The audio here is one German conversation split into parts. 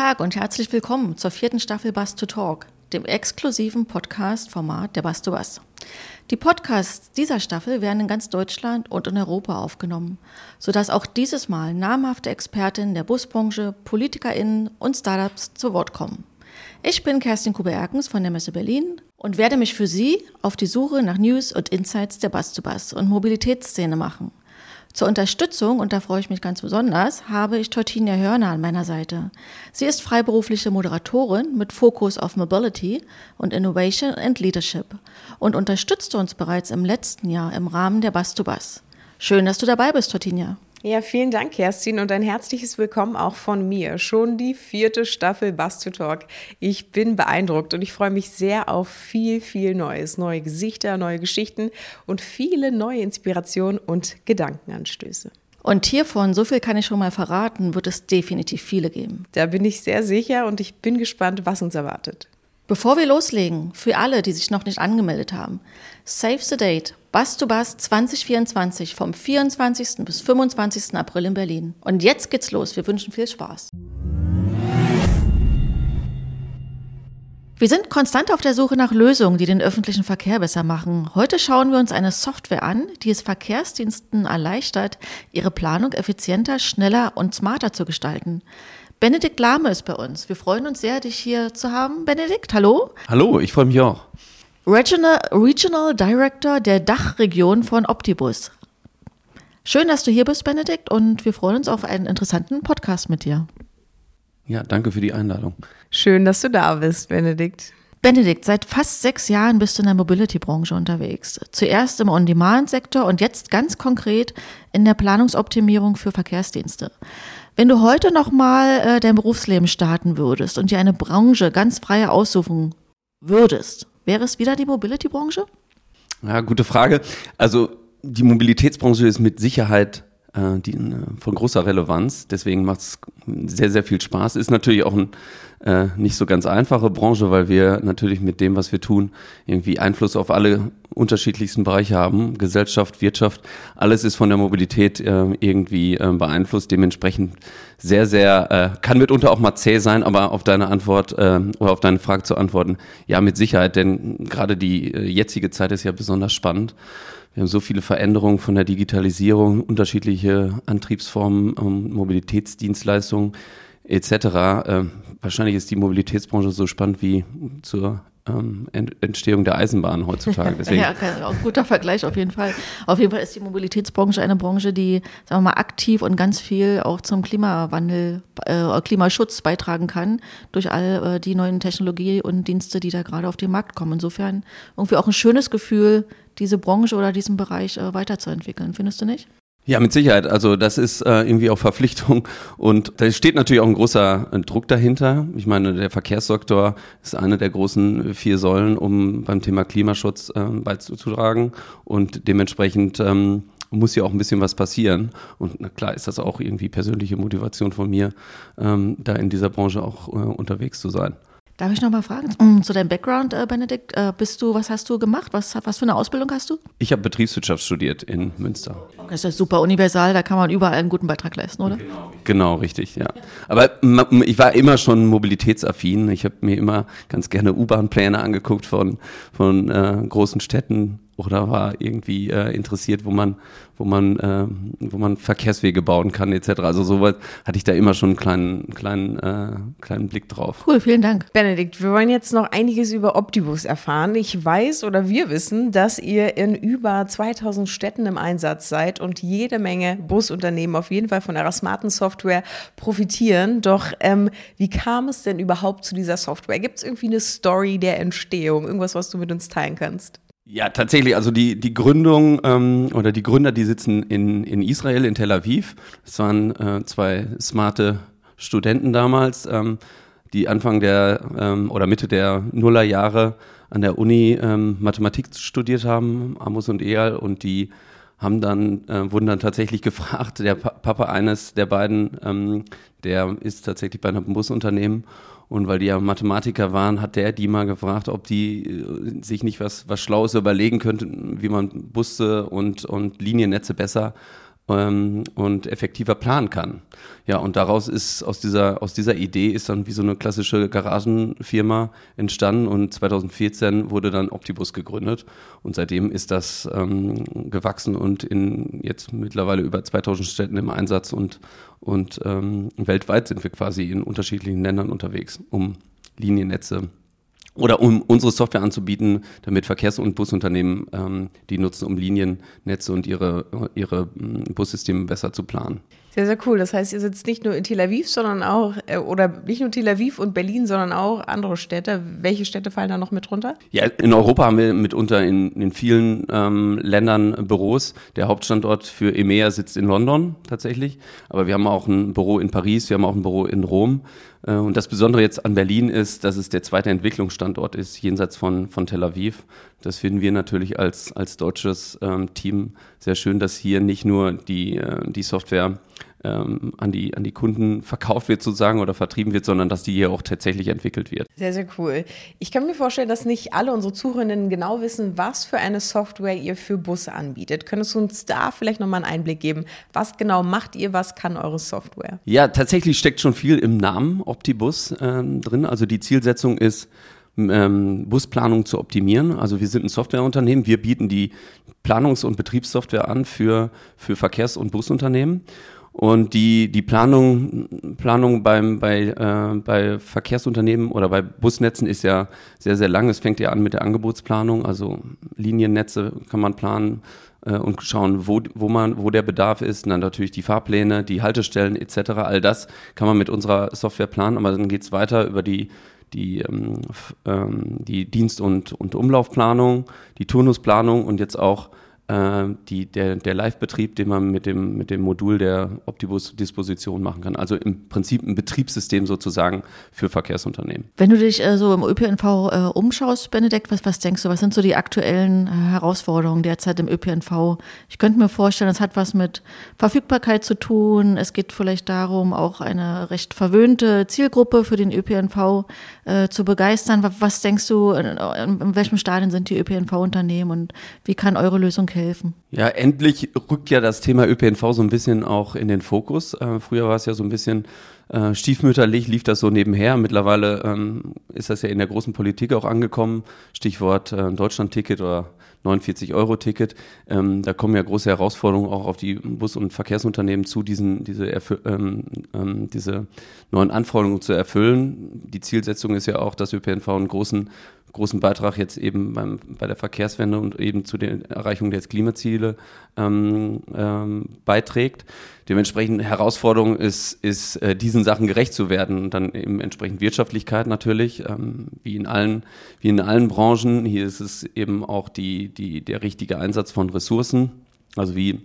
Tag und herzlich willkommen zur vierten Staffel Bass to Talk, dem exklusiven Podcast-Format der Bass to Bass. Die Podcasts dieser Staffel werden in ganz Deutschland und in Europa aufgenommen, sodass auch dieses Mal namhafte Expertinnen der Busbranche, PolitikerInnen und Startups zu Wort kommen. Ich bin Kerstin Kube-Erkens von der Messe Berlin und werde mich für Sie auf die Suche nach News und Insights der Bass to Bass und Mobilitätsszene machen. Zur Unterstützung, und da freue ich mich ganz besonders, habe ich Tortinia Hörner an meiner Seite. Sie ist freiberufliche Moderatorin mit Fokus auf Mobility und Innovation and Leadership und unterstützte uns bereits im letzten Jahr im Rahmen der Bass to Bass. Schön, dass du dabei bist, Tortinia. Ja, vielen Dank, Kerstin, und ein herzliches Willkommen auch von mir. Schon die vierte Staffel Bass to Talk. Ich bin beeindruckt und ich freue mich sehr auf viel, viel Neues. Neue Gesichter, neue Geschichten und viele neue Inspirationen und Gedankenanstöße. Und hiervon, so viel kann ich schon mal verraten, wird es definitiv viele geben. Da bin ich sehr sicher und ich bin gespannt, was uns erwartet. Bevor wir loslegen, für alle, die sich noch nicht angemeldet haben, Save the Date, Bus to Bus 2024 vom 24. bis 25. April in Berlin. Und jetzt geht's los. Wir wünschen viel Spaß. Wir sind konstant auf der Suche nach Lösungen, die den öffentlichen Verkehr besser machen. Heute schauen wir uns eine Software an, die es Verkehrsdiensten erleichtert, ihre Planung effizienter, schneller und smarter zu gestalten. Benedikt Lahme ist bei uns. Wir freuen uns sehr, dich hier zu haben. Benedikt, hallo. Hallo, ich freue mich auch. Regional, Regional Director der Dachregion von Optibus. Schön, dass du hier bist, Benedikt, und wir freuen uns auf einen interessanten Podcast mit dir. Ja, danke für die Einladung. Schön, dass du da bist, Benedikt. Benedikt, seit fast sechs Jahren bist du in der Mobility-Branche unterwegs. Zuerst im On-Demand-Sektor und jetzt ganz konkret in der Planungsoptimierung für Verkehrsdienste. Wenn du heute nochmal äh, dein Berufsleben starten würdest und dir eine Branche ganz frei aussuchen würdest, wäre es wieder die Mobility-Branche? Ja, gute Frage. Also die Mobilitätsbranche ist mit Sicherheit äh, die, äh, von großer Relevanz. Deswegen macht es sehr, sehr viel Spaß. Ist natürlich auch ein äh, nicht so ganz einfache Branche, weil wir natürlich mit dem, was wir tun, irgendwie Einfluss auf alle unterschiedlichsten Bereiche haben. Gesellschaft, Wirtschaft, alles ist von der Mobilität äh, irgendwie äh, beeinflusst. Dementsprechend sehr, sehr, äh, kann mitunter auch mal zäh sein, aber auf deine Antwort äh, oder auf deine Frage zu antworten, ja, mit Sicherheit, denn gerade die äh, jetzige Zeit ist ja besonders spannend. Wir haben so viele Veränderungen von der Digitalisierung, unterschiedliche Antriebsformen, ähm, Mobilitätsdienstleistungen etc. Wahrscheinlich ist die Mobilitätsbranche so spannend wie zur ähm, Entstehung der Eisenbahn heutzutage. Deswegen. ja, auch ein guter Vergleich auf jeden Fall. Auf jeden Fall ist die Mobilitätsbranche eine Branche, die, sagen wir mal, aktiv und ganz viel auch zum Klimawandel, äh, Klimaschutz beitragen kann durch all äh, die neuen Technologie und Dienste, die da gerade auf den Markt kommen. Insofern irgendwie auch ein schönes Gefühl, diese Branche oder diesen Bereich äh, weiterzuentwickeln. Findest du nicht? Ja, mit Sicherheit. Also das ist äh, irgendwie auch Verpflichtung und da steht natürlich auch ein großer äh, Druck dahinter. Ich meine, der Verkehrssektor ist eine der großen vier Säulen, um beim Thema Klimaschutz äh, beizutragen und dementsprechend ähm, muss ja auch ein bisschen was passieren. Und na klar ist das auch irgendwie persönliche Motivation von mir, ähm, da in dieser Branche auch äh, unterwegs zu sein. Darf ich noch mal fragen zu deinem Background, äh, Benedikt? Äh, bist du, was hast du gemacht? Was, was für eine Ausbildung hast du? Ich habe Betriebswirtschaft studiert in Münster. Das ist super universal, da kann man überall einen guten Beitrag leisten, oder? Genau, genau richtig, ja. Aber ich war immer schon mobilitätsaffin. Ich habe mir immer ganz gerne U-Bahn-Pläne angeguckt von, von äh, großen Städten oder war irgendwie äh, interessiert, wo man, wo man, äh, wo man Verkehrswege bauen kann etc. Also soweit hatte ich da immer schon einen kleinen, kleinen, äh, kleinen Blick drauf. Cool, vielen Dank. Benedikt, wir wollen jetzt noch einiges über Optibus erfahren. Ich weiß oder wir wissen, dass ihr in über 2000 Städten im Einsatz seid und jede Menge Busunternehmen auf jeden Fall von eurer smarten Software profitieren. Doch ähm, wie kam es denn überhaupt zu dieser Software? Gibt es irgendwie eine Story der Entstehung? Irgendwas, was du mit uns teilen kannst? Ja, tatsächlich. Also die, die Gründung ähm, oder die Gründer, die sitzen in, in Israel, in Tel Aviv. Das waren äh, zwei smarte Studenten damals, ähm, die Anfang der ähm, oder Mitte der Nullerjahre an der Uni ähm, Mathematik studiert haben, Amos und Eyal, und die haben dann, äh, wurden dann tatsächlich gefragt, der Papa eines der beiden, ähm, der ist tatsächlich bei einem Busunternehmen und weil die ja Mathematiker waren, hat der die mal gefragt, ob die äh, sich nicht was, was Schlaues überlegen könnten, wie man Busse und, und Liniennetze besser ähm, und effektiver planen kann. Ja, und daraus ist aus dieser, aus dieser Idee ist dann wie so eine klassische Garagenfirma entstanden und 2014 wurde dann Optibus gegründet und seitdem ist das ähm, gewachsen und in jetzt mittlerweile über 2000 Städten im Einsatz und, und ähm, weltweit sind wir quasi in unterschiedlichen Ländern unterwegs, um Liniennetze oder um unsere Software anzubieten, damit Verkehrs- und Busunternehmen ähm, die nutzen, um Liniennetze und ihre, ihre mm, Bussysteme besser zu planen. Sehr, sehr cool. Das heißt, ihr sitzt nicht nur in Tel Aviv, sondern auch, äh, oder nicht nur Tel Aviv und Berlin, sondern auch andere Städte. Welche Städte fallen da noch mit runter? Ja, in Europa haben wir mitunter in, in vielen ähm, Ländern Büros. Der Hauptstandort für EMEA sitzt in London tatsächlich. Aber wir haben auch ein Büro in Paris, wir haben auch ein Büro in Rom. Äh, und das Besondere jetzt an Berlin ist, dass es der zweite Entwicklungsstandort ist, jenseits von, von Tel Aviv. Das finden wir natürlich als, als deutsches ähm, Team sehr schön, dass hier nicht nur die, äh, die Software ähm, an, die, an die Kunden verkauft wird sozusagen oder vertrieben wird, sondern dass die hier auch tatsächlich entwickelt wird. Sehr, sehr cool. Ich kann mir vorstellen, dass nicht alle unsere Zuhörerinnen genau wissen, was für eine Software ihr für Busse anbietet. Könntest du uns da vielleicht nochmal einen Einblick geben? Was genau macht ihr? Was kann eure Software? Ja, tatsächlich steckt schon viel im Namen Optibus äh, drin. Also die Zielsetzung ist, ähm, Busplanung zu optimieren. Also wir sind ein Softwareunternehmen. Wir bieten die Planungs- und Betriebssoftware an für, für Verkehrs- und Busunternehmen. Und die, die Planung, Planung beim, bei, äh, bei Verkehrsunternehmen oder bei Busnetzen ist ja sehr, sehr lang. Es fängt ja an mit der Angebotsplanung, also Liniennetze kann man planen äh, und schauen, wo, wo, man, wo der Bedarf ist. Und dann natürlich die Fahrpläne, die Haltestellen etc. All das kann man mit unserer Software planen, aber dann geht's weiter über die die, ähm, ähm, die Dienst- und, und Umlaufplanung, die Turnusplanung und jetzt auch die, der, der Live-Betrieb, den man mit dem, mit dem Modul der Optibus-Disposition machen kann. Also im Prinzip ein Betriebssystem sozusagen für Verkehrsunternehmen. Wenn du dich äh, so im ÖPNV äh, umschaust, Benedikt, was, was denkst du, was sind so die aktuellen äh, Herausforderungen derzeit im ÖPNV? Ich könnte mir vorstellen, es hat was mit Verfügbarkeit zu tun. Es geht vielleicht darum, auch eine recht verwöhnte Zielgruppe für den ÖPNV äh, zu begeistern. Was, was denkst du, in, in welchem Stadion sind die ÖPNV-Unternehmen und wie kann eure Lösung helfen? Helfen. Ja, endlich rückt ja das Thema ÖPNV so ein bisschen auch in den Fokus. Äh, früher war es ja so ein bisschen äh, stiefmütterlich, lief das so nebenher. Mittlerweile ähm, ist das ja in der großen Politik auch angekommen. Stichwort äh, Deutschland-Ticket oder 49-Euro-Ticket. Ähm, da kommen ja große Herausforderungen auch auf die Bus- und Verkehrsunternehmen zu, diesen, diese, ähm, ähm, diese neuen Anforderungen zu erfüllen. Die Zielsetzung ist ja auch, dass ÖPNV einen großen großen Beitrag jetzt eben beim, bei der Verkehrswende und eben zu der Erreichung der Klimaziele ähm, ähm, beiträgt. Dementsprechend Herausforderung ist, ist äh, diesen Sachen gerecht zu werden und dann eben entsprechend Wirtschaftlichkeit natürlich, ähm, wie in allen, wie in allen Branchen. Hier ist es eben auch die, die, der richtige Einsatz von Ressourcen, also wie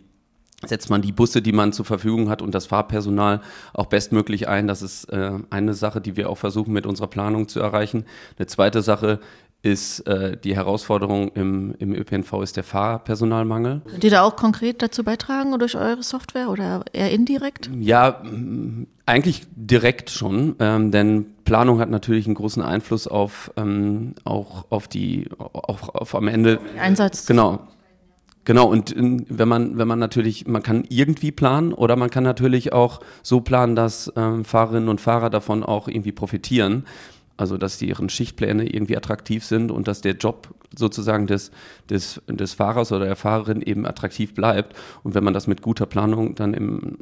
setzt man die Busse, die man zur Verfügung hat und das Fahrpersonal auch bestmöglich ein. Das ist äh, eine Sache, die wir auch versuchen mit unserer Planung zu erreichen. Eine zweite Sache ist äh, die Herausforderung im, im ÖPNV ist der Fahrpersonalmangel. Könnt ihr da auch konkret dazu beitragen durch eure Software oder eher indirekt? Ja, eigentlich direkt schon, ähm, denn Planung hat natürlich einen großen Einfluss auf ähm, auch auf die auf, auf am Ende Einsatz. Genau, Genau, und wenn man, wenn man natürlich, man kann irgendwie planen oder man kann natürlich auch so planen, dass ähm, Fahrerinnen und Fahrer davon auch irgendwie profitieren. Also, dass die ihren Schichtpläne irgendwie attraktiv sind und dass der Job sozusagen des, des, des Fahrers oder der Fahrerin eben attraktiv bleibt. Und wenn man das mit guter Planung dann im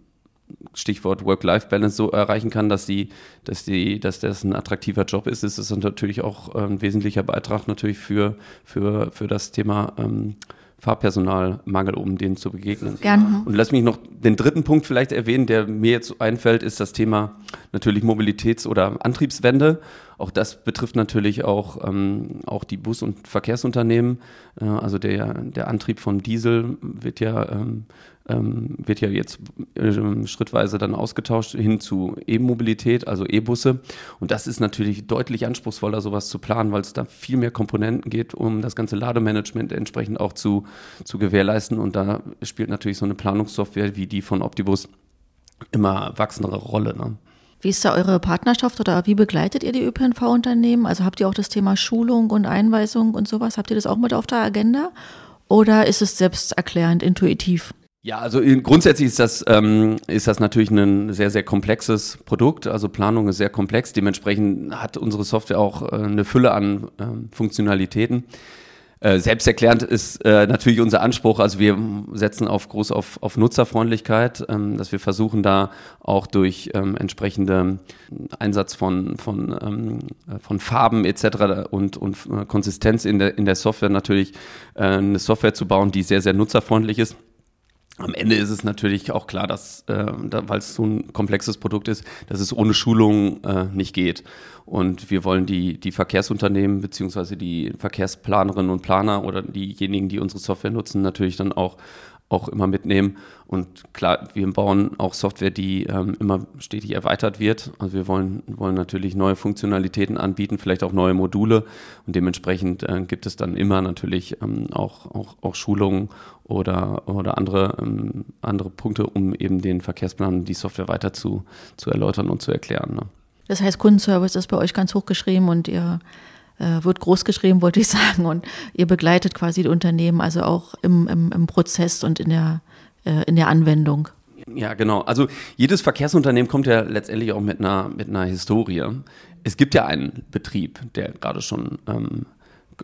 Stichwort Work-Life-Balance so erreichen kann, dass die, dass die, dass das ein attraktiver Job ist, ist es natürlich auch ein wesentlicher Beitrag natürlich für, für, für das Thema ähm, Fahrpersonalmangel, um denen zu begegnen. Gerne. Und lass mich noch den dritten Punkt vielleicht erwähnen, der mir jetzt einfällt, ist das Thema natürlich Mobilitäts- oder Antriebswende. Auch das betrifft natürlich auch, ähm, auch die Bus- und Verkehrsunternehmen. Äh, also der, der Antrieb von Diesel wird ja ähm, ähm, wird ja jetzt äh, schrittweise dann ausgetauscht hin zu E-Mobilität, also E-Busse. Und das ist natürlich deutlich anspruchsvoller, sowas zu planen, weil es da viel mehr Komponenten geht, um das ganze Lademanagement entsprechend auch zu, zu gewährleisten. Und da spielt natürlich so eine Planungssoftware wie die von Optibus immer wachsendere Rolle. Ne? Wie ist da eure Partnerschaft oder wie begleitet ihr die ÖPNV-Unternehmen? Also habt ihr auch das Thema Schulung und Einweisung und sowas? Habt ihr das auch mit auf der Agenda? Oder ist es selbsterklärend, intuitiv? Ja, also grundsätzlich ist das, ähm, ist das natürlich ein sehr, sehr komplexes Produkt. Also Planung ist sehr komplex. Dementsprechend hat unsere Software auch äh, eine Fülle an ähm, Funktionalitäten. Äh, selbsterklärend ist äh, natürlich unser Anspruch. Also wir setzen auf groß auf, auf Nutzerfreundlichkeit, ähm, dass wir versuchen da auch durch ähm, entsprechende Einsatz von, von, ähm, von Farben etc. und, und äh, Konsistenz in der, in der Software natürlich äh, eine Software zu bauen, die sehr, sehr nutzerfreundlich ist. Am Ende ist es natürlich auch klar, dass, äh, da, weil es so ein komplexes Produkt ist, dass es ohne Schulung äh, nicht geht. Und wir wollen die, die Verkehrsunternehmen beziehungsweise die Verkehrsplanerinnen und Planer oder diejenigen, die unsere Software nutzen, natürlich dann auch auch immer mitnehmen. Und klar, wir bauen auch Software, die ähm, immer stetig erweitert wird. Also wir wollen, wollen natürlich neue Funktionalitäten anbieten, vielleicht auch neue Module. Und dementsprechend äh, gibt es dann immer natürlich ähm, auch, auch, auch Schulungen oder, oder andere, ähm, andere Punkte, um eben den Verkehrsplan, die Software weiter zu, zu erläutern und zu erklären. Ne? Das heißt, Kundenservice ist bei euch ganz hoch geschrieben und ihr äh, wird groß geschrieben, wollte ich sagen. Und ihr begleitet quasi die Unternehmen, also auch im, im, im Prozess und in der, äh, in der Anwendung. Ja, genau. Also jedes Verkehrsunternehmen kommt ja letztendlich auch mit einer, mit einer Historie. Es gibt ja einen Betrieb, der gerade schon ähm,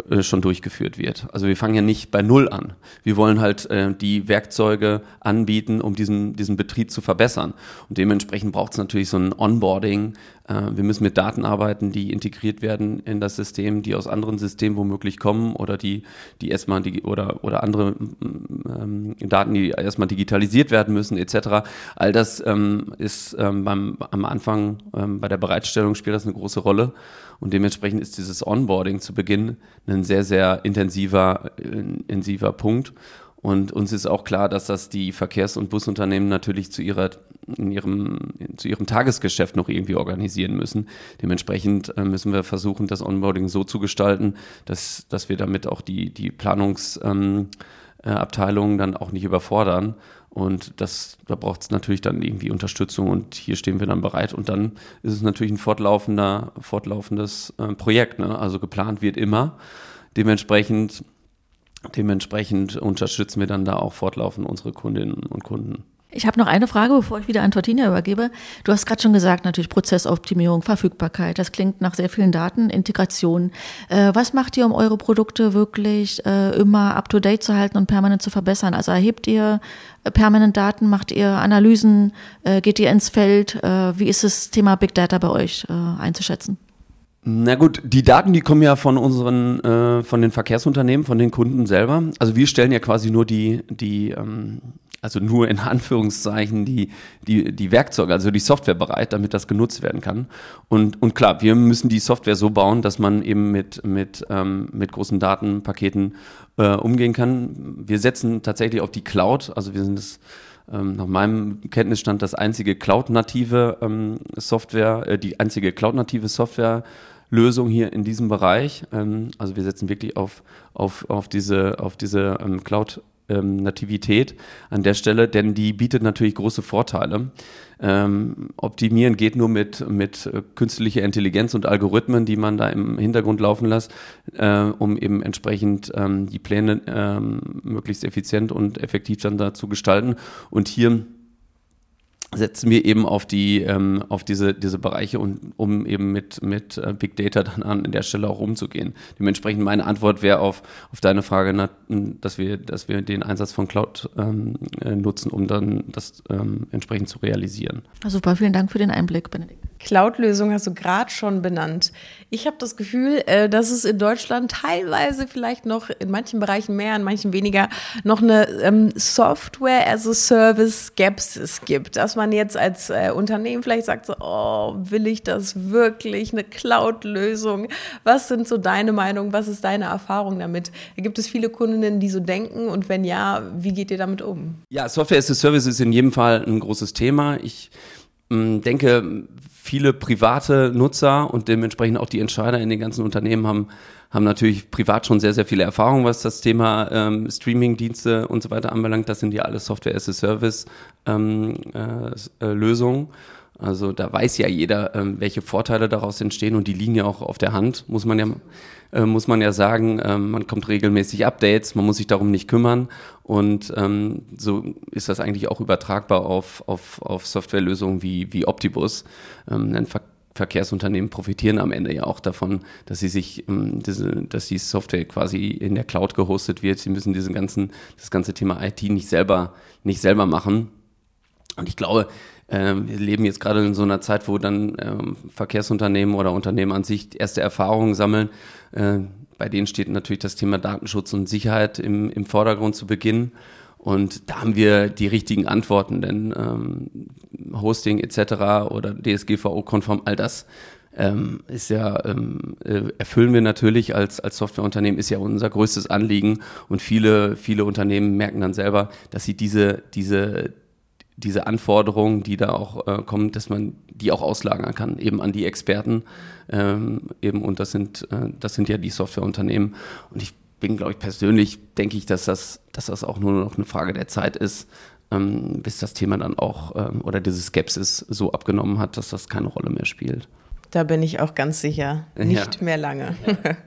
äh, schon durchgeführt wird. Also wir fangen ja nicht bei Null an. Wir wollen halt äh, die Werkzeuge anbieten, um diesen, diesen Betrieb zu verbessern. Und dementsprechend braucht es natürlich so ein Onboarding. Äh, wir müssen mit Daten arbeiten, die integriert werden in das System, die aus anderen Systemen womöglich kommen oder die, die erstmal die, oder, oder andere ähm, Daten, die erstmal digitalisiert werden müssen, etc. All das ähm, ist ähm, beim, am Anfang ähm, bei der Bereitstellung spielt das eine große Rolle. Und dementsprechend ist dieses Onboarding zu Beginn ein sehr, sehr intensiver, intensiver Punkt. Und uns ist auch klar, dass das die Verkehrs- und Busunternehmen natürlich zu ihrer, in ihrem, zu ihrem Tagesgeschäft noch irgendwie organisieren müssen. Dementsprechend äh, müssen wir versuchen, das Onboarding so zu gestalten, dass, dass wir damit auch die, die Planungsabteilungen ähm, äh, dann auch nicht überfordern und das, da braucht es natürlich dann irgendwie Unterstützung und hier stehen wir dann bereit. Und dann ist es natürlich ein fortlaufender, fortlaufendes äh, Projekt. Ne? Also geplant wird immer. Dementsprechend, dementsprechend unterstützen wir dann da auch fortlaufend unsere Kundinnen und Kunden. Ich habe noch eine Frage, bevor ich wieder an Tortina übergebe. Du hast gerade schon gesagt, natürlich Prozessoptimierung, Verfügbarkeit. Das klingt nach sehr vielen Daten, Integration. Äh, was macht ihr, um eure Produkte wirklich äh, immer up-to-date zu halten und permanent zu verbessern? Also erhebt ihr äh, permanent Daten, macht ihr Analysen, äh, geht ihr ins Feld? Äh, wie ist das Thema Big Data bei euch äh, einzuschätzen? Na gut, die Daten, die kommen ja von unseren, äh, von den Verkehrsunternehmen, von den Kunden selber. Also wir stellen ja quasi nur die, die ähm, also nur in Anführungszeichen die, die, die Werkzeuge, also die Software bereit, damit das genutzt werden kann. Und, und klar, wir müssen die Software so bauen, dass man eben mit, mit, ähm, mit großen Datenpaketen äh, umgehen kann. Wir setzen tatsächlich auf die Cloud, also wir sind das ähm, nach meinem Kenntnisstand das einzige Cloud-native ähm, Software, äh, die einzige Cloud-native Software Lösung hier in diesem Bereich. Ähm, also wir setzen wirklich auf, auf, auf diese, auf diese ähm, Cloud ähm, Nativität an der Stelle, denn die bietet natürlich große Vorteile. Ähm, optimieren geht nur mit, mit äh, künstlicher Intelligenz und Algorithmen, die man da im Hintergrund laufen lässt, äh, um eben entsprechend ähm, die Pläne ähm, möglichst effizient und effektiv dann da zu gestalten. Und hier setzen wir eben auf die ähm, auf diese diese Bereiche und um eben mit mit äh, Big Data dann an der Stelle auch umzugehen. Dementsprechend meine Antwort wäre auf auf deine Frage, na, dass wir dass wir den Einsatz von Cloud ähm, äh, nutzen, um dann das ähm, entsprechend zu realisieren. Super, vielen Dank für den Einblick, Benedikt. Cloud-Lösung hast du gerade schon benannt. Ich habe das Gefühl, äh, dass es in Deutschland teilweise vielleicht noch in manchen Bereichen mehr, in manchen weniger, noch eine ähm, Software as a Service Skepsis gibt. Dass man jetzt als äh, Unternehmen vielleicht sagt so, oh, will ich das wirklich, eine Cloud-Lösung? Was sind so deine Meinungen? Was ist deine Erfahrung damit? Gibt es viele Kundinnen, die so denken? Und wenn ja, wie geht ihr damit um? Ja, Software as a Service ist in jedem Fall ein großes Thema. Ich mm, denke, viele private Nutzer und dementsprechend auch die Entscheider in den ganzen Unternehmen haben, haben natürlich privat schon sehr, sehr viele Erfahrungen, was das Thema ähm, Streaming-Dienste und so weiter anbelangt. Das sind ja alles Software-as-a-Service-Lösungen. Ähm, äh, äh, Also da weiß ja jeder, ähm, welche Vorteile daraus entstehen und die liegen ja auch auf der Hand, muss man ja, äh, muss man ja sagen. Ähm, man kommt regelmäßig Updates, man muss sich darum nicht kümmern und ähm, so ist das eigentlich auch übertragbar auf, auf, auf Softwarelösungen wie, wie Optibus. Ein Ver Verkehrsunternehmen profitieren am Ende ja auch davon, dass sie sich, dass die Software quasi in der Cloud gehostet wird. Sie müssen diesen ganzen, das ganze Thema IT nicht selber, nicht selber machen. Und ich glaube, ähm, wir leben jetzt gerade in so einer Zeit, wo dann ähm, Verkehrsunternehmen oder Unternehmen an sich erste Erfahrungen sammeln. Äh, bei denen steht natürlich das Thema Datenschutz und Sicherheit im, im Vordergrund zu Beginn. Und da haben wir die richtigen Antworten, denn ähm, Hosting etc. oder DSGVO-konform, all das ähm, ist ja, ähm, äh, erfüllen wir natürlich als, als Softwareunternehmen, ist ja unser größtes Anliegen. Und viele, viele Unternehmen merken dann selber, dass sie diese, diese, diese Anforderungen, die da auch äh, kommen, dass man die auch auslagern kann, eben an die Experten. Ähm, eben, und das sind, äh, das sind ja die Softwareunternehmen. Und ich bin, glaube ich, persönlich, denke ich, dass das, dass das auch nur noch eine Frage der Zeit ist, ähm, bis das Thema dann auch ähm, oder diese Skepsis so abgenommen hat, dass das keine Rolle mehr spielt. Da bin ich auch ganz sicher. Nicht ja. mehr lange. Ja.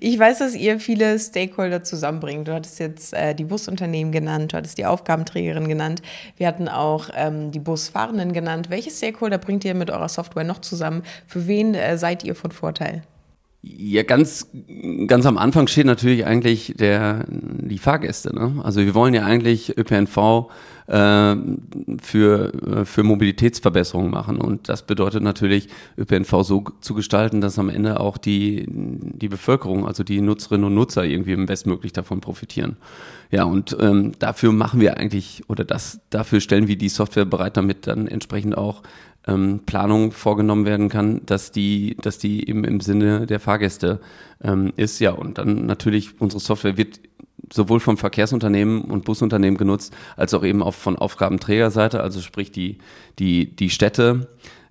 Ich weiß, dass ihr viele Stakeholder zusammenbringt. Du hattest jetzt äh, die Busunternehmen genannt, du hattest die Aufgabenträgerin genannt. Wir hatten auch ähm, die Busfahrenden genannt. Welche Stakeholder bringt ihr mit eurer Software noch zusammen? Für wen äh, seid ihr von Vorteil? Ja, ganz, ganz am Anfang steht natürlich eigentlich der, die Fahrgäste. Ne? Also wir wollen ja eigentlich ÖPNV äh, für, äh, für Mobilitätsverbesserungen machen. Und das bedeutet natürlich, ÖPNV so zu gestalten, dass am Ende auch die, die Bevölkerung, also die Nutzerinnen und Nutzer irgendwie bestmöglich davon profitieren. Ja, und ähm, dafür machen wir eigentlich, oder das, dafür stellen wir die Software bereit, damit dann entsprechend auch ähm, Planung vorgenommen werden kann, dass die, dass die eben im Sinne der Fahrgäste ähm, ist. Ja, und dann natürlich unsere Software wird sowohl vom Verkehrsunternehmen und Busunternehmen genutzt, als auch eben auch von Aufgabenträgerseite, also sprich die, die, die Städte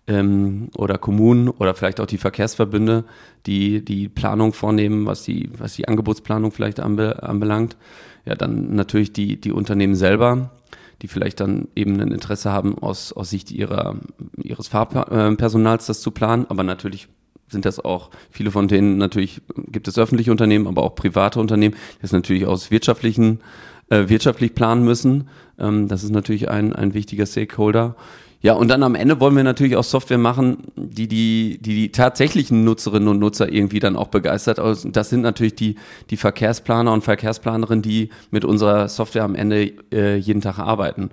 ähm, oder Kommunen oder vielleicht auch die Verkehrsverbünde, die die Planung vornehmen, was die, was die Angebotsplanung vielleicht anbe anbelangt. Ja, dann natürlich die, die Unternehmen selber, die vielleicht dann eben ein Interesse haben, aus, aus Sicht ihrer, ihres Fahrpersonals das zu planen, aber natürlich sind das auch viele von denen natürlich gibt es öffentliche Unternehmen, aber auch private Unternehmen, die es natürlich aus wirtschaftlichen äh, wirtschaftlich planen müssen. Ähm, das ist natürlich ein ein wichtiger Stakeholder. Ja, und dann am Ende wollen wir natürlich auch Software machen, die die, die, die tatsächlichen Nutzerinnen und Nutzer irgendwie dann auch begeistert. Also das sind natürlich die, die Verkehrsplaner und Verkehrsplanerinnen, die mit unserer Software am Ende äh, jeden Tag arbeiten.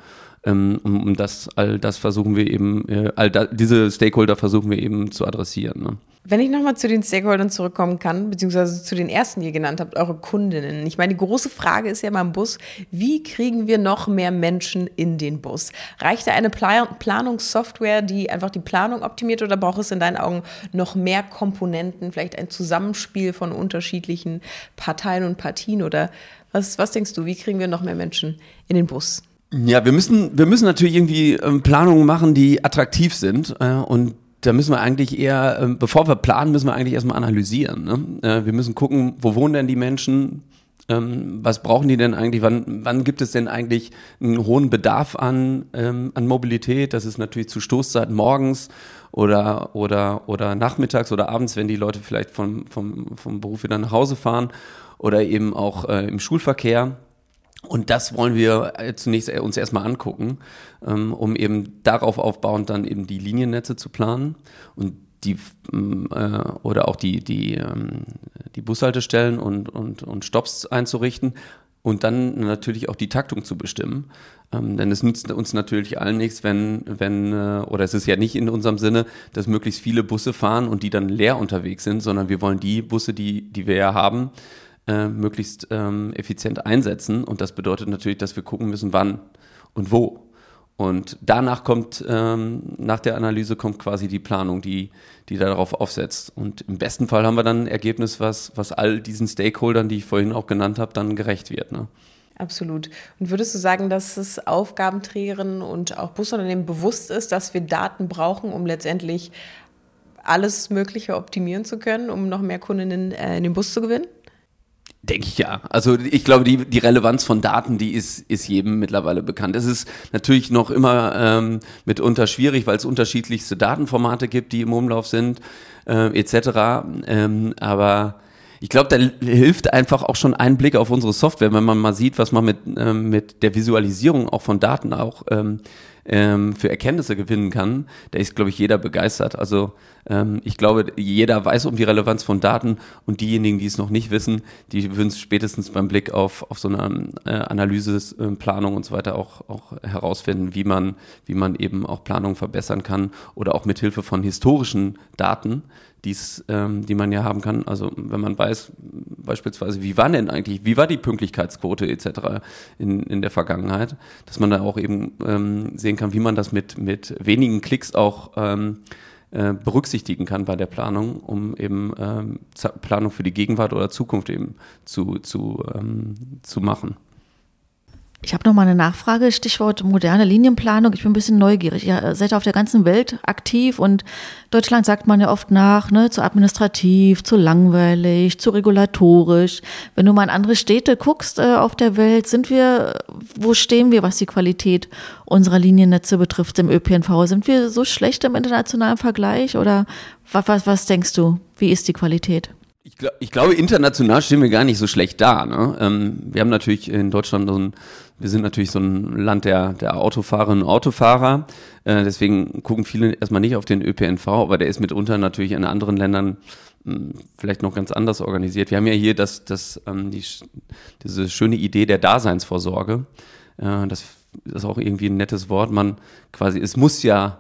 Ähm, um, um das, all das versuchen wir eben, äh, all da, diese Stakeholder versuchen wir eben zu adressieren. Ne? Wenn ich nochmal zu den Stakeholdern zurückkommen kann, beziehungsweise zu den ersten, die ihr genannt habt, eure Kundinnen. Ich meine, die große Frage ist ja beim Bus, wie kriegen wir noch mehr Menschen in den Bus? Reicht da eine Planungssoftware, die einfach die Planung optimiert oder braucht es in deinen Augen noch mehr Komponenten, vielleicht ein Zusammenspiel von unterschiedlichen Parteien und Partien oder was, was denkst du, wie kriegen wir noch mehr Menschen in den Bus? Ja, wir müssen, wir müssen natürlich irgendwie ähm, Planungen machen, die attraktiv sind äh, und da müssen wir eigentlich eher, ähm, bevor wir planen, müssen wir eigentlich erstmal analysieren. Ne? Äh, wir müssen gucken, wo wohnen denn die Menschen? Ähm, was brauchen die denn eigentlich? Wann, wann gibt es denn eigentlich einen hohen Bedarf an, an Mobilität? Das ist natürlich zu Stoßzeiten morgens oder, oder, oder nachmittags oder abends, wenn die Leute vielleicht vom, vom, vom Beruf wieder nach Hause fahren oder eben auch äh, im Schulverkehr. Und das wollen wir äh, zunächst äh, uns erstmal angucken, ähm, um eben darauf aufbauend dann eben die Liniennetze zu planen und die äh, oder auch die, die, ähm, die Bushaltestellen und, und, und Stops einzurichten und dann natürlich auch die Taktung zu bestimmen. Ähm, denn es nützt uns natürlich allen nichts, wenn, wenn, oder es ist ja nicht in unserem Sinne, dass möglichst viele Busse fahren und die dann leer unterwegs sind, sondern wir wollen die Busse, die, die wir ja haben, äh, möglichst ähm, effizient einsetzen. Und das bedeutet natürlich, dass wir gucken müssen, wann und wo. Und danach kommt, ähm, nach der Analyse kommt quasi die Planung, die, die darauf aufsetzt. Und im besten Fall haben wir dann ein Ergebnis, was, was all diesen Stakeholdern, die ich vorhin auch genannt habe, dann gerecht wird. Ne? Absolut. Und würdest du sagen, dass es Aufgabenträgerinnen und auch Busunternehmen bewusst ist, dass wir Daten brauchen, um letztendlich alles Mögliche optimieren zu können, um noch mehr Kundinnen äh, in den Bus zu gewinnen? Denke ich ja. Also ich glaube, die, die Relevanz von Daten, die ist, ist jedem mittlerweile bekannt. Es ist natürlich noch immer ähm, mitunter schwierig, weil es unterschiedlichste Datenformate gibt, die im Umlauf sind, äh, etc. Ähm, aber ich glaube, da hilft einfach auch schon ein Blick auf unsere Software, wenn man mal sieht, was man mit, ähm, mit der Visualisierung auch von Daten auch ähm, ähm, für Erkenntnisse gewinnen kann, da ist, glaube ich, jeder begeistert. Also ähm, ich glaube, jeder weiß um die Relevanz von Daten und diejenigen, die es noch nicht wissen, die würden es spätestens beim Blick auf, auf so eine äh, Analyse, äh, und so weiter auch, auch herausfinden, wie man, wie man eben auch Planung verbessern kann oder auch mit Hilfe von historischen Daten die's, ähm, die man ja haben kann. Also wenn man weiß, beispielsweise, wie war denn eigentlich, wie war die Pünktlichkeitsquote etc. in, in der Vergangenheit, dass man da auch eben ähm, sehen kann, wie man das mit, mit wenigen Klicks auch ähm, äh, berücksichtigen kann bei der Planung, um eben ähm, Planung für die Gegenwart oder Zukunft eben zu, zu, ähm, zu machen. Ich habe noch mal eine Nachfrage, Stichwort moderne Linienplanung. Ich bin ein bisschen neugierig. Ihr seid auf der ganzen Welt aktiv und Deutschland sagt man ja oft nach, ne, zu administrativ, zu langweilig, zu regulatorisch. Wenn du mal in andere Städte guckst äh, auf der Welt, sind wir, wo stehen wir, was die Qualität unserer Liniennetze betrifft im ÖPNV? Sind wir so schlecht im internationalen Vergleich oder was, was, was denkst du? Wie ist die Qualität? Ich, glaub, ich glaube, international stehen wir gar nicht so schlecht da. Ne? Ähm, wir haben natürlich in Deutschland so ein wir sind natürlich so ein Land der, der Autofahrerinnen und Autofahrer. Äh, deswegen gucken viele erstmal nicht auf den ÖPNV, aber der ist mitunter natürlich in anderen Ländern mh, hm, vielleicht noch ganz anders organisiert. Wir haben ja hier das, das, ähm, die, diese schöne Idee der Daseinsvorsorge. Äh, das ist auch irgendwie ein nettes Wort. Man quasi, es muss ja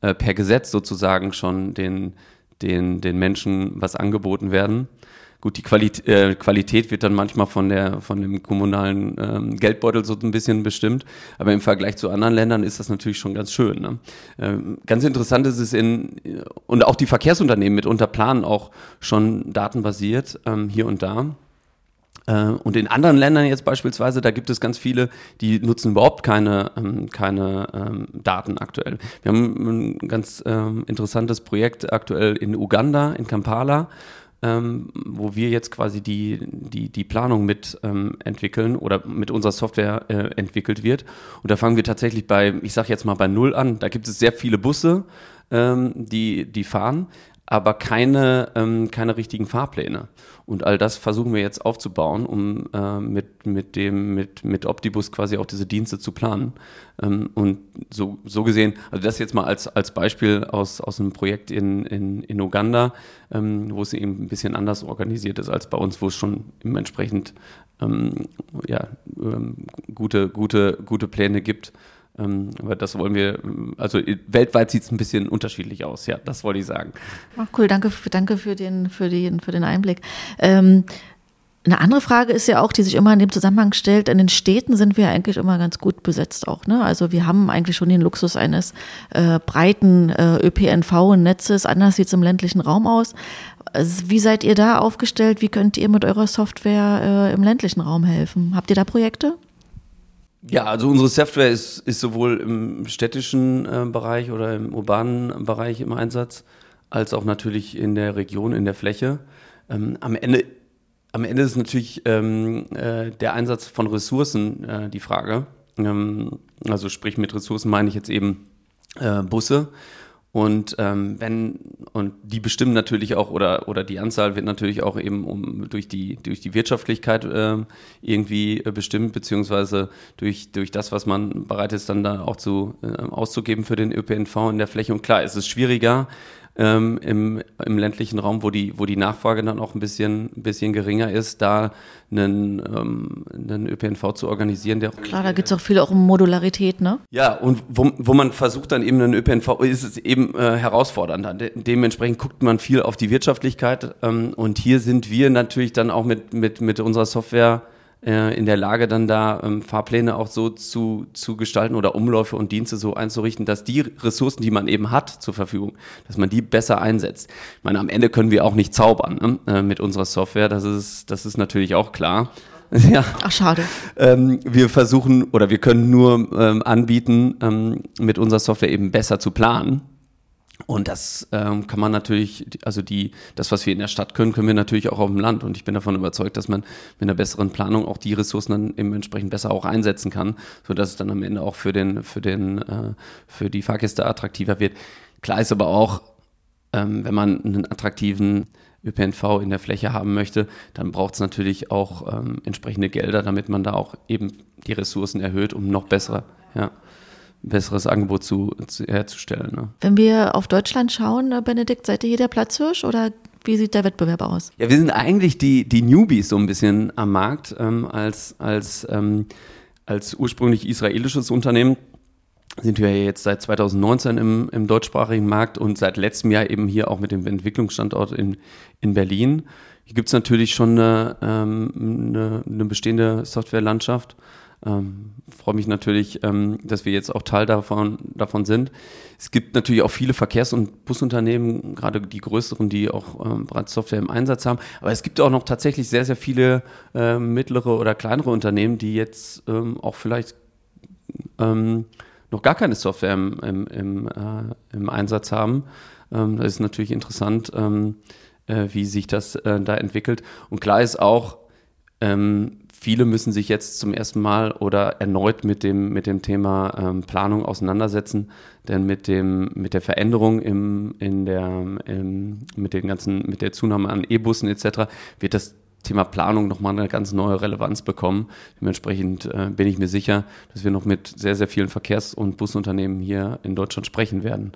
äh, per Gesetz sozusagen schon den, den, den Menschen was angeboten werden. Gut, die Qualität, äh, Qualität wird dann manchmal von, der, von dem kommunalen ähm, Geldbeutel so ein bisschen bestimmt, aber im Vergleich zu anderen Ländern ist das natürlich schon ganz schön. Ne? Ähm, ganz interessant ist es in, und auch die Verkehrsunternehmen mitunter planen auch schon datenbasiert ähm, hier und da. Äh, und in anderen Ländern jetzt beispielsweise, da gibt es ganz viele, die nutzen überhaupt keine, ähm, keine ähm, Daten aktuell. Wir haben ein ganz ähm, interessantes Projekt aktuell in Uganda, in Kampala wo wir jetzt quasi die, die, die Planung mit entwickeln oder mit unserer Software äh, entwickelt wird. Und da fangen wir tatsächlich bei, ich sage jetzt mal bei Null an. Da gibt es sehr viele Busse, die, die fahren aber keine, ähm, keine richtigen Fahrpläne. Und all das versuchen wir jetzt aufzubauen, um äh, mit, mit, dem, mit, mit Optibus quasi auch diese Dienste zu planen. Ähm, und so, so gesehen, also das jetzt mal als, als Beispiel aus, aus einem Projekt in, in, in Uganda, ähm, wo es eben ein bisschen anders organisiert ist als bei uns, wo es schon entsprechend ähm, ja, ähm, gute, gute, gute Pläne gibt. Ähm, aber das wollen wir, also weltweit sieht es ein bisschen unterschiedlich aus, ja, das wollte ich sagen. Ach, cool, danke, danke für, den, für, den, für den Einblick. Ähm, eine andere Frage ist ja auch, die sich immer in dem Zusammenhang stellt, in den Städten sind wir eigentlich immer ganz gut besetzt auch. Ne? Also wir haben eigentlich schon den Luxus eines äh, breiten äh, ÖPNV-Netzes, anders sieht es im ländlichen Raum aus. Also wie seid ihr da aufgestellt? Wie könnt ihr mit eurer Software äh, im ländlichen Raum helfen? Habt ihr da Projekte? Ja, also unsere Software ist, ist sowohl im städtischen äh, Bereich oder im urbanen Bereich im Einsatz, als auch natürlich in der Region, in der Fläche. Ähm, am Ende am Ende ist natürlich ähm, äh, der Einsatz von Ressourcen äh, die Frage. Ähm, also sprich mit Ressourcen meine ich jetzt eben äh, Busse und ähm, wenn, und die bestimmen natürlich auch, oder, oder die Anzahl wird natürlich auch eben um, durch, die, durch die Wirtschaftlichkeit äh, irgendwie bestimmt, beziehungsweise durch, durch das, was man bereit ist, dann da auch zu, äh, auszugeben für den ÖPNV in der Fläche. Und klar, es ist schwieriger, ähm, im, im ländlichen Raum, wo die, wo die Nachfrage dann auch ein bisschen, ein bisschen geringer ist, da einen, ähm, einen ÖPNV zu organisieren. Der Klar, da geht es auch viel auch um Modularität, ne? Ja, und wo, wo man versucht dann eben einen ÖPNV, ist es eben äh, herausfordernd. De dementsprechend guckt man viel auf die Wirtschaftlichkeit ähm, und hier sind wir natürlich dann auch mit, mit, mit unserer Software äh, in der Lage, dann da ähm, Fahrpläne auch so zu, zu gestalten oder Umläufe und Dienste so einzurichten, dass die Ressourcen, die man eben hat zur Verfügung, dass man die besser einsetzt. Ich meine, am Ende können wir auch nicht zaubern ne? äh, mit unserer Software, das ist, das ist natürlich auch klar. Ja. Ach, schade. Ähm, wir versuchen oder wir können nur ähm, anbieten, ähm, mit unserer Software eben besser zu planen Und das ähm, kann man natürlich, also die, das, was wir in der Stadt können, können wir natürlich auch auf dem Land. Und ich bin davon überzeugt, dass man mit einer besseren Planung auch die Ressourcen dann eben entsprechend besser auch einsetzen kann, sodass es dann am Ende auch für den, für den, äh, für die Fahrgäste attraktiver wird. Klar ist aber auch, ähm, wenn man einen attraktiven ÖPNV in der Fläche haben möchte, dann braucht es natürlich auch ähm, entsprechende Gelder, damit man da auch eben die Ressourcen erhöht, um noch bessere, ja besseres Angebot zu, zu herzustellen. Ne? Wenn wir auf Deutschland schauen, äh, Benedikt, seid ihr hier der Platzhirsch oder wie sieht der Wettbewerb aus? Ja, wir sind eigentlich die, die Newbies so ein bisschen am Markt ähm, als, als, ähm, als ursprünglich israelisches Unternehmen sind wir jetzt seit 2019 im, im deutschsprachigen Markt und seit letztem Jahr eben hier auch mit dem Entwicklungsstandort in, in Berlin. Hier gibt es natürlich schon eine, ähm, eine, eine bestehende Softwarelandschaft. Ähm, freue mich natürlich, ähm, dass wir jetzt auch Teil davon, davon sind. Es gibt natürlich auch viele Verkehrs- und Busunternehmen, gerade die größeren, die auch ähm, bereits Software im Einsatz haben. Aber es gibt auch noch tatsächlich sehr, sehr viele äh, mittlere oder kleinere Unternehmen, die jetzt ähm, auch vielleicht ähm, noch gar keine Software im, im, im, äh, im Einsatz haben. Ähm, das ist natürlich interessant, äh, wie sich das äh, da entwickelt. Und klar ist auch, ähm, viele müssen sich jetzt zum ersten Mal oder erneut mit dem, mit dem Thema ähm, Planung auseinandersetzen, denn mit, dem, mit der Veränderung im, in der, im, mit, den ganzen, mit der Zunahme an E-Bussen etc. wird das Thema Planung nochmal eine ganz neue Relevanz bekommen. Dementsprechend äh, bin ich mir sicher, dass wir noch mit sehr, sehr vielen Verkehrs- und Busunternehmen hier in Deutschland sprechen werden.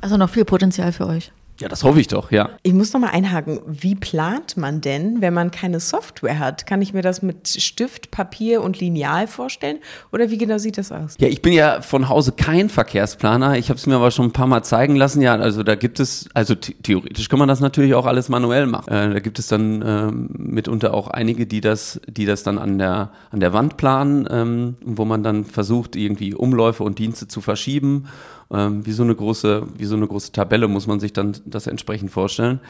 Also noch viel Potenzial für euch. Ja, das hoffe ich doch, ja. Ich muss noch mal einhaken. Wie plant man denn, wenn man keine Software hat? Kann ich mir das mit Stift, Papier und Lineal vorstellen? Oder wie genau sieht das aus? Ja, ich bin ja von Hause kein Verkehrsplaner. Ich habe es mir aber schon ein paar Mal zeigen lassen. Ja, also da gibt es, also theoretisch kann man das natürlich auch alles manuell machen. Äh, da gibt es dann ähm, mitunter auch einige, die das, die das dann an der, an der Wand planen, ähm, wo man dann versucht, irgendwie Umläufe und Dienste zu verschieben wie, so eine große, wie so eine große Tabelle muss man sich dann das entsprechend vorstellen.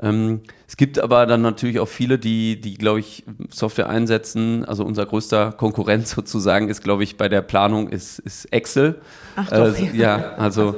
Ähm, es gibt aber dann natürlich auch viele, die, die glaube ich, Software einsetzen. Also unser größter Konkurrent sozusagen ist, glaube ich, bei der Planung ist, ist Excel. Ach doch, äh, ja, also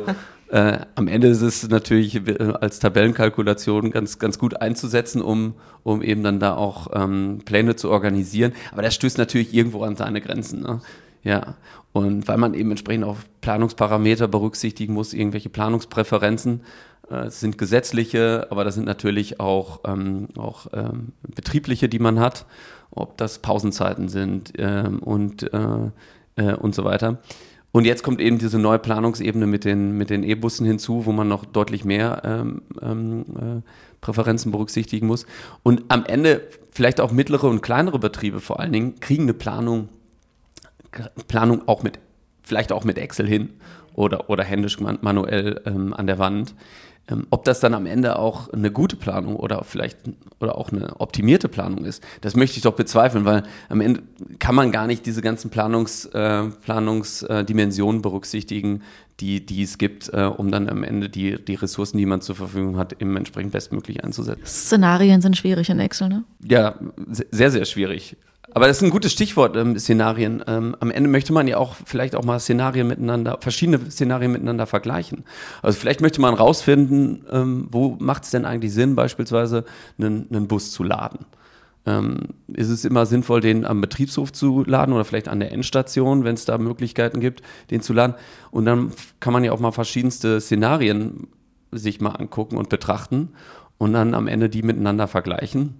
äh, am Ende ist es natürlich äh, als Tabellenkalkulation ganz, ganz gut einzusetzen, um, um eben dann da auch ähm, Pläne zu organisieren. Aber das stößt natürlich irgendwo an seine Grenzen. Ne? Ja, und weil man eben entsprechend auch Planungsparameter berücksichtigen muss, irgendwelche Planungspräferenzen äh, sind gesetzliche, aber das sind natürlich auch, ähm, auch ähm, betriebliche, die man hat, ob das Pausenzeiten sind ähm, und, äh, äh, und so weiter. Und jetzt kommt eben diese neue Planungsebene mit den mit den E-Bussen hinzu, wo man noch deutlich mehr ähm, ähm, äh, Präferenzen berücksichtigen muss. Und am Ende vielleicht auch mittlere und kleinere Betriebe vor allen Dingen kriegen eine Planung Planung auch mit, vielleicht auch mit Excel hin oder, oder händisch manuell ähm, an der Wand. Ähm, ob das dann am Ende auch eine gute Planung oder vielleicht oder auch eine optimierte Planung ist, das möchte ich doch bezweifeln, weil am Ende kann man gar nicht diese ganzen Planungs, äh, Planungsdimensionen berücksichtigen, die, die es gibt, äh, um dann am Ende die, die Ressourcen, die man zur Verfügung hat, eben entsprechend bestmöglich einzusetzen. Szenarien sind schwierig in Excel, ne? Ja, sehr, sehr schwierig. Aber das ist ein gutes Stichwort, ähm, Szenarien. Ähm, am Ende möchte man ja auch vielleicht auch mal Szenarien miteinander, verschiedene Szenarien miteinander vergleichen. Also vielleicht möchte man rausfinden, ähm, wo macht es denn eigentlich Sinn, beispielsweise einen, einen Bus zu laden. Ähm, ist es immer sinnvoll, den am Betriebshof zu laden oder vielleicht an der Endstation, wenn es da Möglichkeiten gibt, den zu laden? Und dann kann man ja auch mal verschiedenste Szenarien sich mal angucken und betrachten und dann am Ende die miteinander vergleichen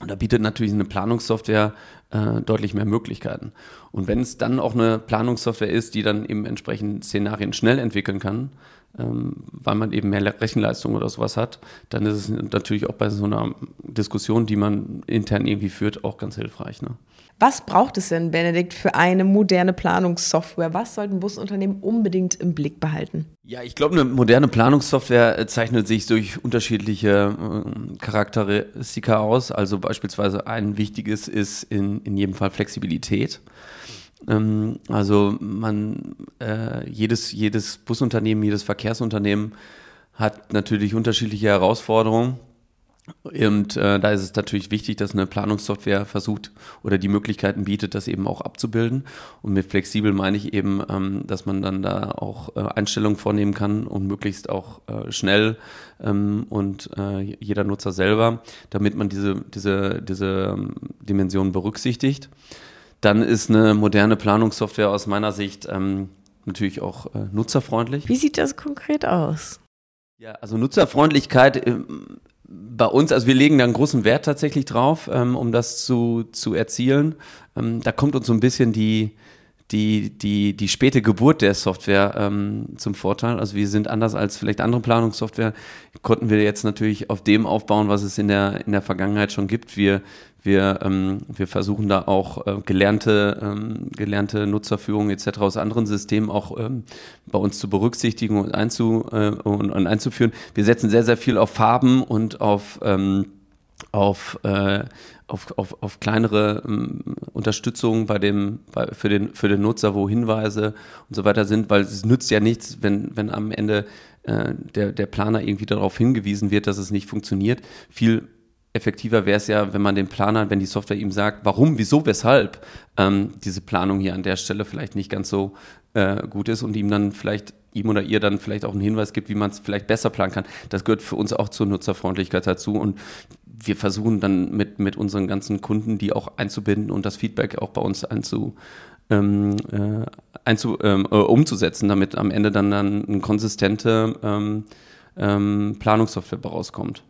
und da bietet natürlich eine Planungssoftware äh, deutlich mehr Möglichkeiten. Und wenn es dann auch eine Planungssoftware ist, die dann eben entsprechend Szenarien schnell entwickeln kann, ähm, weil man eben mehr Rechenleistung oder sowas hat, dann ist es natürlich auch bei so einer Diskussion, die man intern irgendwie führt, auch ganz hilfreich. Ne? Was braucht es denn, Benedikt, für eine moderne Planungssoftware? Was sollten Busunternehmen unbedingt im Blick behalten? Ja, ich glaube, eine moderne Planungssoftware zeichnet sich durch unterschiedliche äh, Charakteristika aus. Also beispielsweise ein wichtiges ist in, in jedem Fall Flexibilität. Ähm, also man, äh, jedes, jedes Busunternehmen, jedes Verkehrsunternehmen hat natürlich unterschiedliche Herausforderungen Und äh, da ist es natürlich wichtig, dass eine Planungssoftware versucht oder die Möglichkeiten bietet, das eben auch abzubilden. Und mit flexibel meine ich eben, ähm, dass man dann da auch äh, Einstellungen vornehmen kann und möglichst auch äh, schnell ähm, und äh, jeder Nutzer selber, damit man diese, diese, diese ähm, Dimension berücksichtigt. Dann ist eine moderne Planungssoftware aus meiner Sicht ähm, natürlich auch äh, nutzerfreundlich. Wie sieht das konkret aus? Ja, also Nutzerfreundlichkeit ähm, bei uns, also wir legen da einen großen Wert tatsächlich drauf, ähm, um das zu, zu erzielen. Ähm, da kommt uns so ein bisschen die, die, die, die späte Geburt der Software ähm, zum Vorteil. Also wir sind anders als vielleicht andere Planungssoftware, konnten wir jetzt natürlich auf dem aufbauen, was es in der, in der Vergangenheit schon gibt. Wir, wir, ähm, wir versuchen da auch äh, gelernte, ähm, gelernte Nutzerführung etc. aus anderen Systemen auch ähm, bei uns zu berücksichtigen und, einzu, äh, und, und, einzuführen. Wir setzen sehr, sehr viel auf Farben und auf, ähm, auf, äh, auf, auf, auf kleinere ähm, Unterstützung bei dem, bei, für, den, für den Nutzer, wo Hinweise und so weiter sind, weil es nützt ja nichts, wenn, wenn am Ende äh, der, der Planer irgendwie darauf hingewiesen wird, dass es nicht funktioniert. Viel effektiver wäre es ja, wenn man den Planer, wenn die Software ihm sagt, warum, wieso, weshalb ähm, diese Planung hier an der Stelle vielleicht nicht ganz so äh, gut ist und ihm dann vielleicht ihm oder ihr dann vielleicht auch einen Hinweis gibt, wie man es vielleicht besser planen kann. Das gehört für uns auch zur Nutzerfreundlichkeit dazu und wir versuchen dann mit, mit unseren ganzen Kunden die auch einzubinden und das Feedback auch bei uns einzu, ähm, äh, einzu, ähm, äh, umzusetzen, damit am Ende dann, dann eine konsistente ähm, ähm Planungssoftware rauskommt.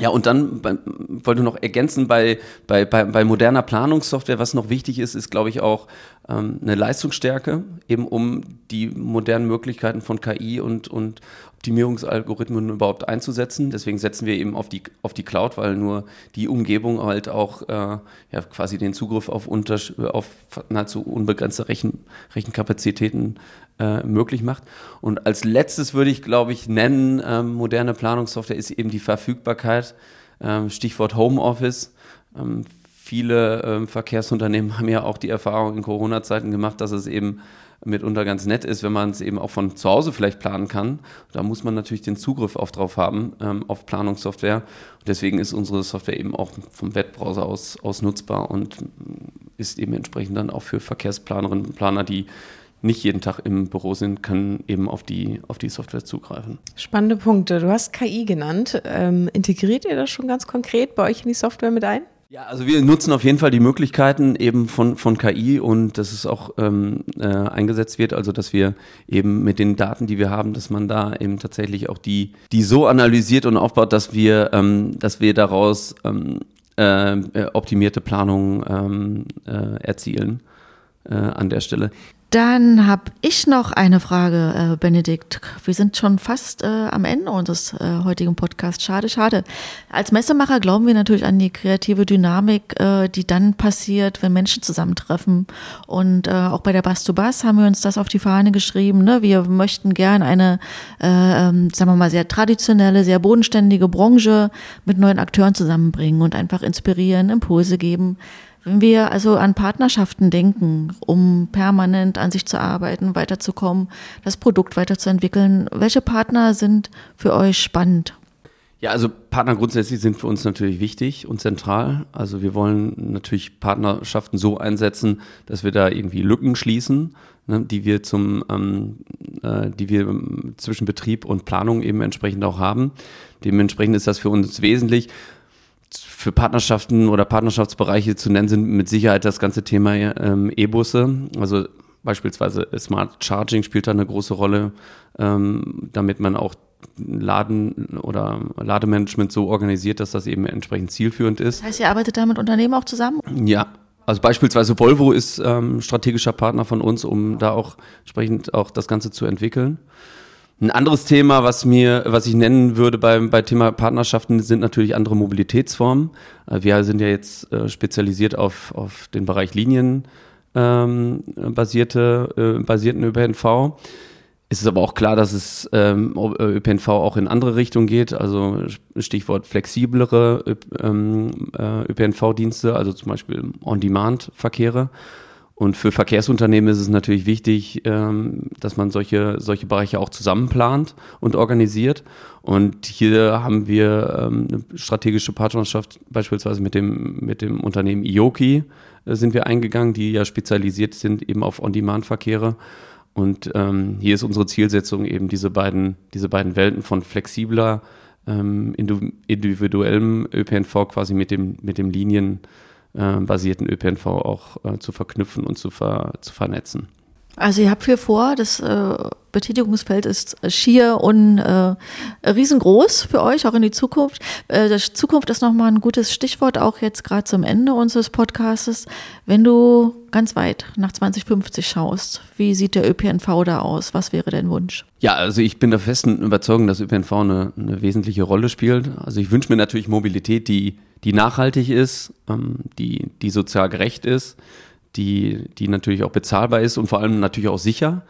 Ja, und dann bei, wollte noch ergänzen, bei, bei, bei, bei moderner Planungssoftware, was noch wichtig ist, ist, glaube ich, auch ähm, eine Leistungsstärke, eben um die modernen Möglichkeiten von KI und, und Optimierungsalgorithmen überhaupt einzusetzen. Deswegen setzen wir eben auf die, auf die Cloud, weil nur die Umgebung halt auch äh, ja, quasi den Zugriff auf, auf nahezu unbegrenzte Rechen, Rechenkapazitäten äh, möglich macht. Und als letztes würde ich, glaube ich, nennen, ähm, moderne Planungssoftware ist eben die Verfügbarkeit. Ähm, Stichwort Homeoffice. Ähm, viele ähm, Verkehrsunternehmen haben ja auch die Erfahrung in Corona-Zeiten gemacht, dass es eben mitunter ganz nett ist, wenn man es eben auch von zu Hause vielleicht planen kann. Da muss man natürlich den Zugriff auf drauf haben, ähm, auf Planungssoftware. Und deswegen ist unsere Software eben auch vom Webbrowser aus, aus nutzbar und ist eben entsprechend dann auch für Verkehrsplanerinnen und Planer, die nicht jeden Tag im Büro sind, können eben auf die, auf die Software zugreifen. Spannende Punkte. Du hast KI genannt. Ähm, integriert ihr das schon ganz konkret bei euch in die Software mit ein? Ja, also wir nutzen auf jeden Fall die Möglichkeiten eben von, von KI und dass es auch ähm, äh, eingesetzt wird, also dass wir eben mit den Daten, die wir haben, dass man da eben tatsächlich auch die, die so analysiert und aufbaut, dass wir, ähm, dass wir daraus ähm, äh, optimierte Planungen ähm, äh, erzielen äh, an der Stelle. Dann habe ich noch eine Frage, äh, Benedikt. Wir sind schon fast äh, am Ende unseres äh, heutigen Podcasts. Schade, schade. Als Messemacher glauben wir natürlich an die kreative Dynamik, äh, die dann passiert, wenn Menschen zusammentreffen. Und äh, auch bei der Bass to Bass haben wir uns das auf die Fahne geschrieben. Ne? Wir möchten gern eine, äh, ähm, sagen wir mal, sehr traditionelle, sehr bodenständige Branche mit neuen Akteuren zusammenbringen und einfach inspirieren, Impulse geben wenn wir also an Partnerschaften denken, um permanent an sich zu arbeiten, weiterzukommen, das Produkt weiterzuentwickeln, welche Partner sind für euch spannend? Ja, also Partner grundsätzlich sind für uns natürlich wichtig und zentral. Also wir wollen natürlich Partnerschaften so einsetzen, dass wir da irgendwie Lücken schließen, ne, die wir zum, ähm, äh, die wir zwischen Betrieb und Planung eben entsprechend auch haben. Dementsprechend ist das für uns wesentlich für Partnerschaften oder Partnerschaftsbereiche zu nennen sind mit Sicherheit das ganze Thema ähm, E-Busse. Also beispielsweise Smart Charging spielt da eine große Rolle, ähm, damit man auch Laden oder Lademanagement so organisiert, dass das eben entsprechend zielführend ist. Das heißt, ihr arbeitet da mit Unternehmen auch zusammen? Ja, also beispielsweise Volvo ist ähm, strategischer Partner von uns, um da auch entsprechend auch das Ganze zu entwickeln. Ein anderes Thema, was mir, was ich nennen würde beim bei Thema Partnerschaften, sind natürlich andere Mobilitätsformen. Äh, wir sind ja jetzt äh, spezialisiert auf, auf den Bereich Linien ähm, basierte, äh, basierten ÖPNV. Es ist aber auch klar, dass es ähm, ÖPNV auch in andere Richtungen geht, also Stichwort flexiblere ähm, äh, ÖPNV-Dienste, also zum Beispiel On-Demand-Verkehre. Und für Verkehrsunternehmen ist es natürlich wichtig, ähm, dass man solche, solche Bereiche auch zusammenplant und organisiert. Und hier haben wir ähm, eine strategische Partnerschaft beispielsweise mit dem, mit dem Unternehmen Ioki äh, sind wir eingegangen, die ja spezialisiert sind eben auf On-Demand-Verkehre. Und ähm, hier ist unsere Zielsetzung eben diese beiden, diese beiden Welten von flexibler, individuellem ÖPNV quasi mit dem, mit dem Linien basierten ÖPNV auch äh, zu verknüpfen und zu, ver, zu vernetzen. Also ihr habt viel vor, das äh, Betätigungsfeld ist schier und äh, riesengroß für euch, auch in die Zukunft. Äh, das Zukunft ist nochmal ein gutes Stichwort, auch jetzt gerade zum Ende unseres Podcasts. Wenn du ganz weit nach 2050 schaust, wie sieht der ÖPNV da aus? Was wäre dein Wunsch? Ja, also ich bin der festen Überzeugung, dass ÖPNV eine, eine wesentliche Rolle spielt. Also ich wünsche mir natürlich Mobilität, die, die nachhaltig ist, ähm, die, die sozial gerecht ist die, die natürlich auch bezahlbar ist und vor allem natürlich auch sicher.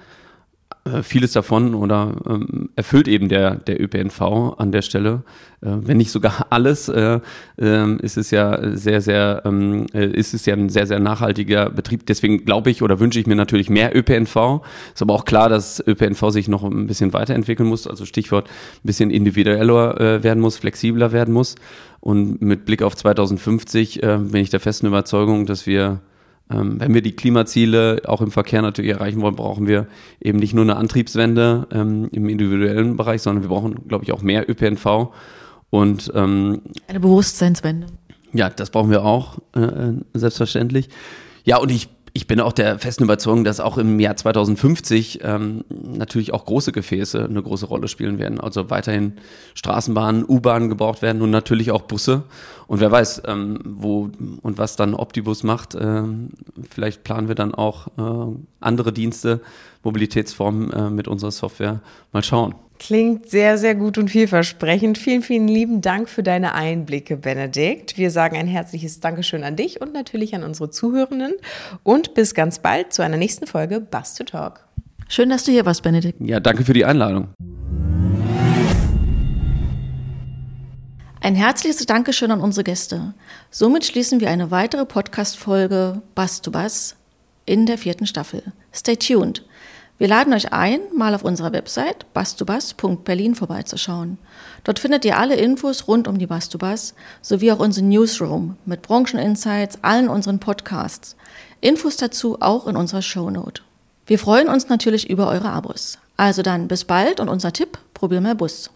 Äh, vieles davon oder ähm, erfüllt eben der, der ÖPNV an der Stelle. Äh, wenn nicht sogar alles, äh, äh, ist es ja sehr, sehr, ähm, äh, ist es ja ein sehr, sehr nachhaltiger Betrieb. Deswegen glaube ich oder wünsche ich mir natürlich mehr ÖPNV. Ist aber auch klar, dass ÖPNV sich noch ein bisschen weiterentwickeln muss. Also Stichwort ein bisschen individueller äh, werden muss, flexibler werden muss. Und mit Blick auf 2050 äh, bin ich der festen Überzeugung, dass wir ähm, wenn wir die Klimaziele auch im Verkehr natürlich erreichen wollen, brauchen wir eben nicht nur eine Antriebswende ähm, im individuellen Bereich, sondern wir brauchen, glaube ich, auch mehr ÖPNV und ähm, eine Bewusstseinswende. Ja, das brauchen wir auch äh, äh selbstverständlich. Ja, und ich ich bin auch der festen Überzeugung, dass auch im Jahr 2050 ähm, natürlich auch große Gefäße eine große Rolle spielen werden. Also weiterhin Straßenbahnen, U-Bahnen gebraucht werden und natürlich auch Busse. Und wer weiß, ähm, wo und was dann Optibus macht. Ähm, vielleicht planen wir dann auch äh, andere Dienste, Mobilitätsformen äh, mit unserer Software. Mal schauen. Klingt sehr, sehr gut und vielversprechend. Vielen, vielen lieben Dank für deine Einblicke, Benedikt. Wir sagen ein herzliches Dankeschön an dich und natürlich an unsere Zuhörenden. Und bis ganz bald zu einer nächsten Folge Bus to Talk. Schön, dass du hier warst, Benedikt. Ja, danke für die Einladung. Ein herzliches Dankeschön an unsere Gäste. Somit schließen wir eine weitere Podcast-Folge Bass to Bass in der vierten Staffel. Stay tuned. Wir laden euch ein, mal auf unserer Website bastubas.berlin vorbeizuschauen. Dort findet ihr alle Infos rund um die Bastubas sowie auch unseren Newsroom mit Brancheninsights, allen unseren Podcasts. Infos dazu auch in unserer Shownote. Wir freuen uns natürlich über eure Abos. Also dann bis bald und unser Tipp, probier mal Bus.